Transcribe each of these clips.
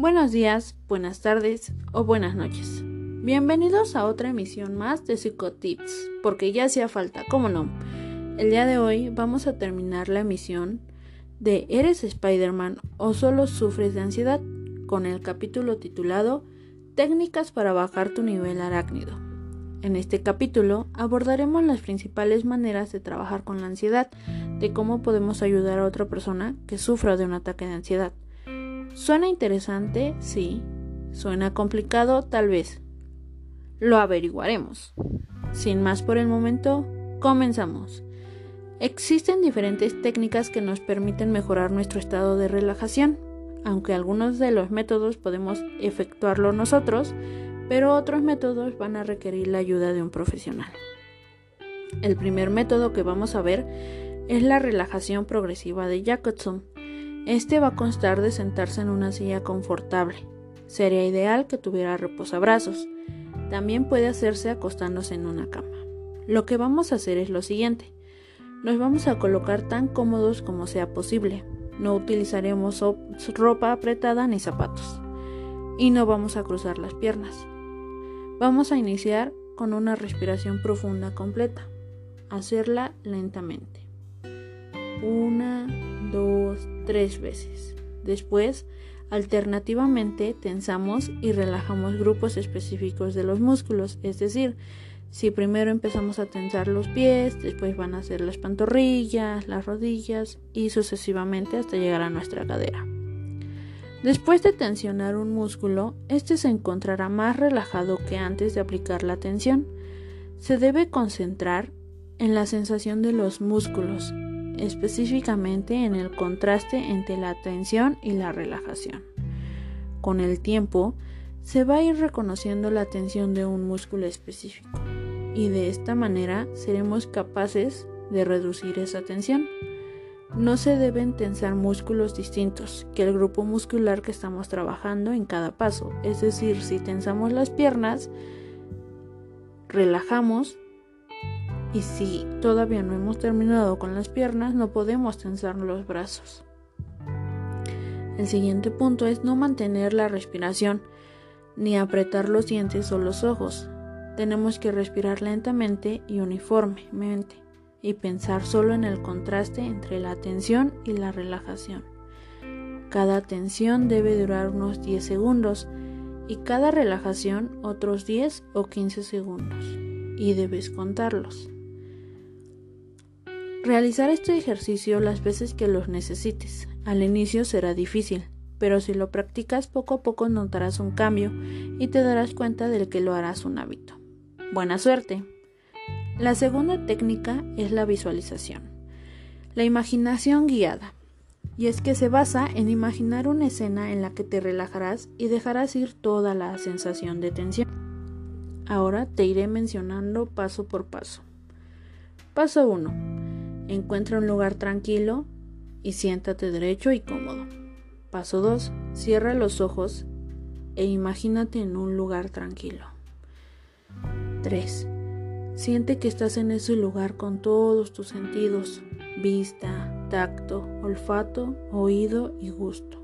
Buenos días, buenas tardes o buenas noches. Bienvenidos a otra emisión más de Psicotips, porque ya hacía falta, ¿cómo no? El día de hoy vamos a terminar la emisión de ¿Eres Spider-Man o solo sufres de ansiedad? con el capítulo titulado Técnicas para bajar tu nivel arácnido. En este capítulo abordaremos las principales maneras de trabajar con la ansiedad, de cómo podemos ayudar a otra persona que sufra de un ataque de ansiedad ¿Suena interesante? Sí. ¿Suena complicado? Tal vez. Lo averiguaremos. Sin más por el momento, comenzamos. Existen diferentes técnicas que nos permiten mejorar nuestro estado de relajación, aunque algunos de los métodos podemos efectuarlo nosotros, pero otros métodos van a requerir la ayuda de un profesional. El primer método que vamos a ver es la relajación progresiva de Jacobson. Este va a constar de sentarse en una silla confortable. Sería ideal que tuviera reposabrazos. También puede hacerse acostándose en una cama. Lo que vamos a hacer es lo siguiente. Nos vamos a colocar tan cómodos como sea posible. No utilizaremos ropa apretada ni zapatos. Y no vamos a cruzar las piernas. Vamos a iniciar con una respiración profunda completa. Hacerla lentamente. Una, dos, tres veces. Después, alternativamente, tensamos y relajamos grupos específicos de los músculos, es decir, si primero empezamos a tensar los pies, después van a ser las pantorrillas, las rodillas y sucesivamente hasta llegar a nuestra cadera. Después de tensionar un músculo, este se encontrará más relajado que antes de aplicar la tensión. Se debe concentrar en la sensación de los músculos, específicamente en el contraste entre la tensión y la relajación. Con el tiempo, se va a ir reconociendo la tensión de un músculo específico y de esta manera seremos capaces de reducir esa tensión. No se deben tensar músculos distintos que el grupo muscular que estamos trabajando en cada paso. Es decir, si tensamos las piernas, relajamos y si todavía no hemos terminado con las piernas, no podemos tensar los brazos. El siguiente punto es no mantener la respiración, ni apretar los dientes o los ojos. Tenemos que respirar lentamente y uniformemente y pensar solo en el contraste entre la tensión y la relajación. Cada tensión debe durar unos 10 segundos y cada relajación otros 10 o 15 segundos y debes contarlos. Realizar este ejercicio las veces que los necesites. Al inicio será difícil, pero si lo practicas poco a poco notarás un cambio y te darás cuenta del que lo harás un hábito. Buena suerte. La segunda técnica es la visualización. La imaginación guiada. Y es que se basa en imaginar una escena en la que te relajarás y dejarás ir toda la sensación de tensión. Ahora te iré mencionando paso por paso. Paso 1 Encuentra un lugar tranquilo y siéntate derecho y cómodo. Paso 2. Cierra los ojos e imagínate en un lugar tranquilo. 3. Siente que estás en ese lugar con todos tus sentidos, vista, tacto, olfato, oído y gusto.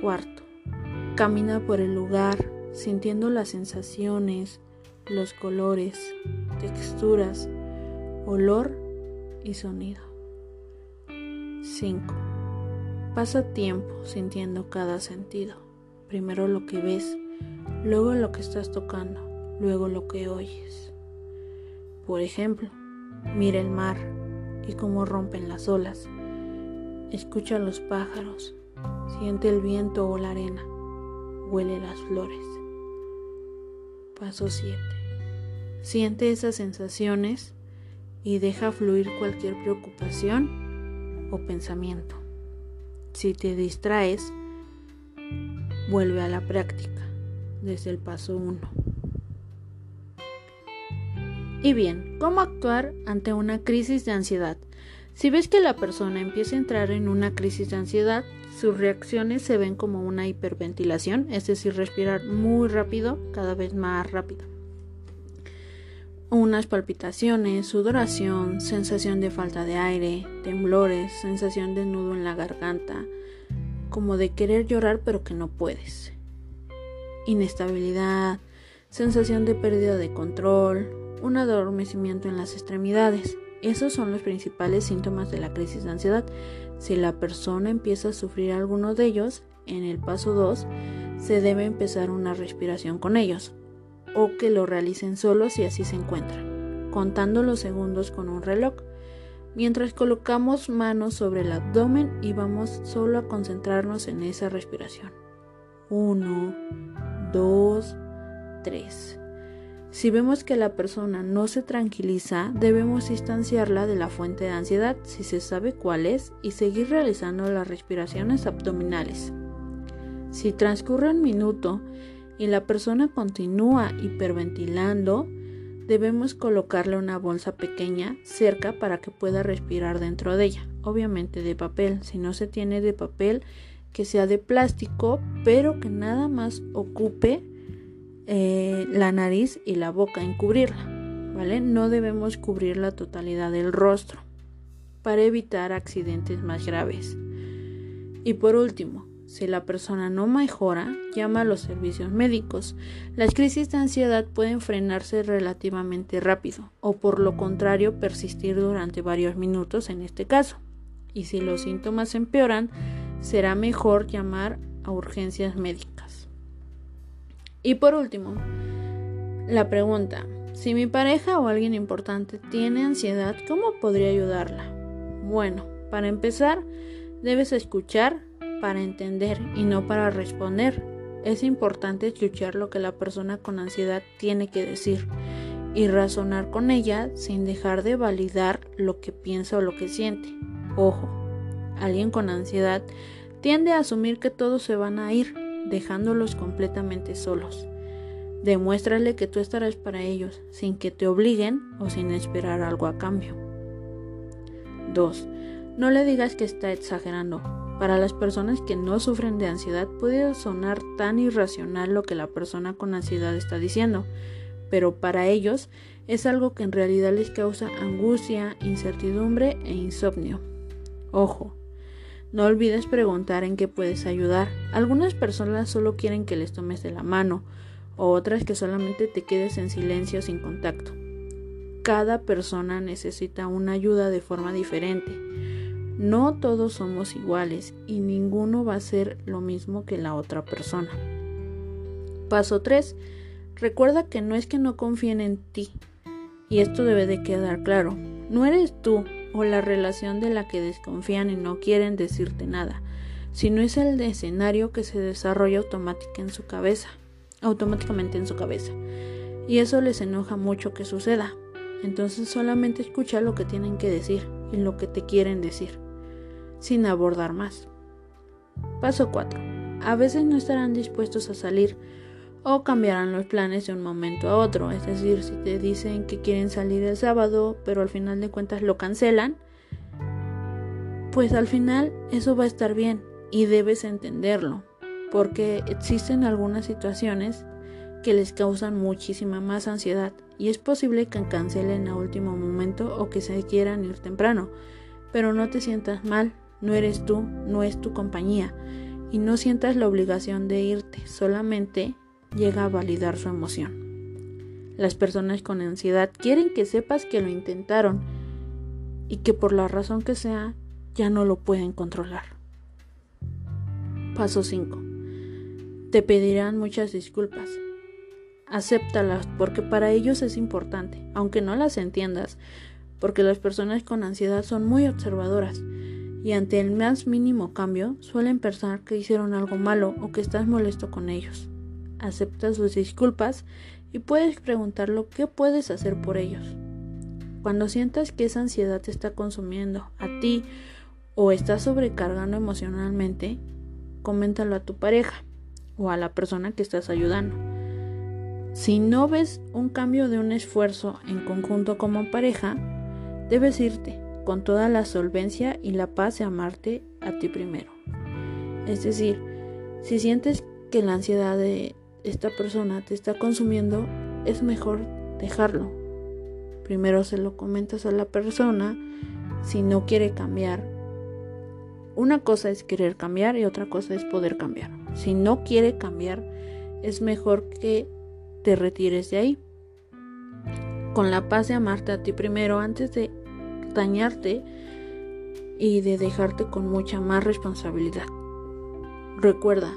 Cuarto, camina por el lugar sintiendo las sensaciones, los colores, texturas, olor y sonido. 5. Pasa tiempo sintiendo cada sentido. Primero lo que ves, luego lo que estás tocando, luego lo que oyes. Por ejemplo, mira el mar y cómo rompen las olas. Escucha los pájaros, siente el viento o la arena, huele las flores. Paso 7. Siente esas sensaciones y deja fluir cualquier preocupación o pensamiento. Si te distraes, vuelve a la práctica desde el paso 1. Y bien, ¿cómo actuar ante una crisis de ansiedad? Si ves que la persona empieza a entrar en una crisis de ansiedad, sus reacciones se ven como una hiperventilación, es decir, respirar muy rápido, cada vez más rápido unas palpitaciones, sudoración, sensación de falta de aire, temblores, sensación de nudo en la garganta, como de querer llorar pero que no puedes. Inestabilidad, sensación de pérdida de control, un adormecimiento en las extremidades. Esos son los principales síntomas de la crisis de ansiedad. Si la persona empieza a sufrir alguno de ellos, en el paso 2 se debe empezar una respiración con ellos o que lo realicen solos si así se encuentran, contando los segundos con un reloj. Mientras colocamos manos sobre el abdomen y vamos solo a concentrarnos en esa respiración. 1, 2, 3. Si vemos que la persona no se tranquiliza, debemos distanciarla de la fuente de ansiedad si se sabe cuál es y seguir realizando las respiraciones abdominales. Si transcurre un minuto y la persona continúa hiperventilando, debemos colocarle una bolsa pequeña cerca para que pueda respirar dentro de ella, obviamente de papel, si no se tiene de papel que sea de plástico, pero que nada más ocupe eh, la nariz y la boca, encubrirla, ¿vale? No debemos cubrir la totalidad del rostro para evitar accidentes más graves. Y por último, si la persona no mejora, llama a los servicios médicos. Las crisis de ansiedad pueden frenarse relativamente rápido o por lo contrario persistir durante varios minutos en este caso. Y si los síntomas empeoran, será mejor llamar a urgencias médicas. Y por último, la pregunta, si mi pareja o alguien importante tiene ansiedad, ¿cómo podría ayudarla? Bueno, para empezar, debes escuchar para entender y no para responder. Es importante escuchar lo que la persona con ansiedad tiene que decir y razonar con ella sin dejar de validar lo que piensa o lo que siente. Ojo, alguien con ansiedad tiende a asumir que todos se van a ir, dejándolos completamente solos. Demuéstrale que tú estarás para ellos, sin que te obliguen o sin esperar algo a cambio. 2. No le digas que está exagerando. Para las personas que no sufren de ansiedad puede sonar tan irracional lo que la persona con ansiedad está diciendo, pero para ellos es algo que en realidad les causa angustia, incertidumbre e insomnio. Ojo, no olvides preguntar en qué puedes ayudar. Algunas personas solo quieren que les tomes de la mano, o otras que solamente te quedes en silencio sin contacto. Cada persona necesita una ayuda de forma diferente. No todos somos iguales y ninguno va a ser lo mismo que la otra persona. Paso 3. Recuerda que no es que no confíen en ti. Y esto debe de quedar claro. No eres tú o la relación de la que desconfían y no quieren decirte nada, sino es el escenario que se desarrolla en su cabeza, automáticamente en su cabeza. Y eso les enoja mucho que suceda. Entonces solamente escucha lo que tienen que decir y lo que te quieren decir sin abordar más. Paso 4. A veces no estarán dispuestos a salir o cambiarán los planes de un momento a otro. Es decir, si te dicen que quieren salir el sábado, pero al final de cuentas lo cancelan, pues al final eso va a estar bien y debes entenderlo, porque existen algunas situaciones que les causan muchísima más ansiedad y es posible que cancelen a último momento o que se quieran ir temprano, pero no te sientas mal, no eres tú, no es tu compañía y no sientas la obligación de irte, solamente llega a validar su emoción. Las personas con ansiedad quieren que sepas que lo intentaron y que por la razón que sea ya no lo pueden controlar. Paso 5. Te pedirán muchas disculpas. Acéptalas porque para ellos es importante, aunque no las entiendas, porque las personas con ansiedad son muy observadoras y ante el más mínimo cambio suelen pensar que hicieron algo malo o que estás molesto con ellos. Acepta sus disculpas y puedes preguntarlo qué puedes hacer por ellos. Cuando sientas que esa ansiedad te está consumiendo a ti o está sobrecargando emocionalmente, coméntalo a tu pareja o a la persona que estás ayudando. Si no ves un cambio de un esfuerzo en conjunto como pareja, debes irte con toda la solvencia y la paz de amarte a ti primero. Es decir, si sientes que la ansiedad de esta persona te está consumiendo, es mejor dejarlo. Primero se lo comentas a la persona, si no quiere cambiar, Una cosa es querer cambiar y otra cosa es poder cambiar. Si no quiere cambiar, es mejor que te retires de ahí. Con la paz de amarte a ti primero antes de dañarte y de dejarte con mucha más responsabilidad. Recuerda,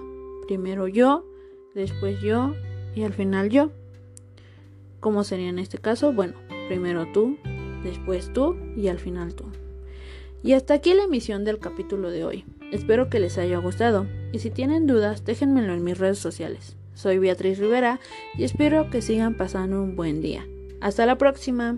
primero yo, después yo y al final yo. ¿Cómo sería en este caso? Bueno, primero tú, después tú y al final tú. Y hasta aquí la emisión del capítulo de hoy. Espero que les haya gustado y si tienen dudas déjenmelo en mis redes sociales. Soy Beatriz Rivera y espero que sigan pasando un buen día. Hasta la próxima.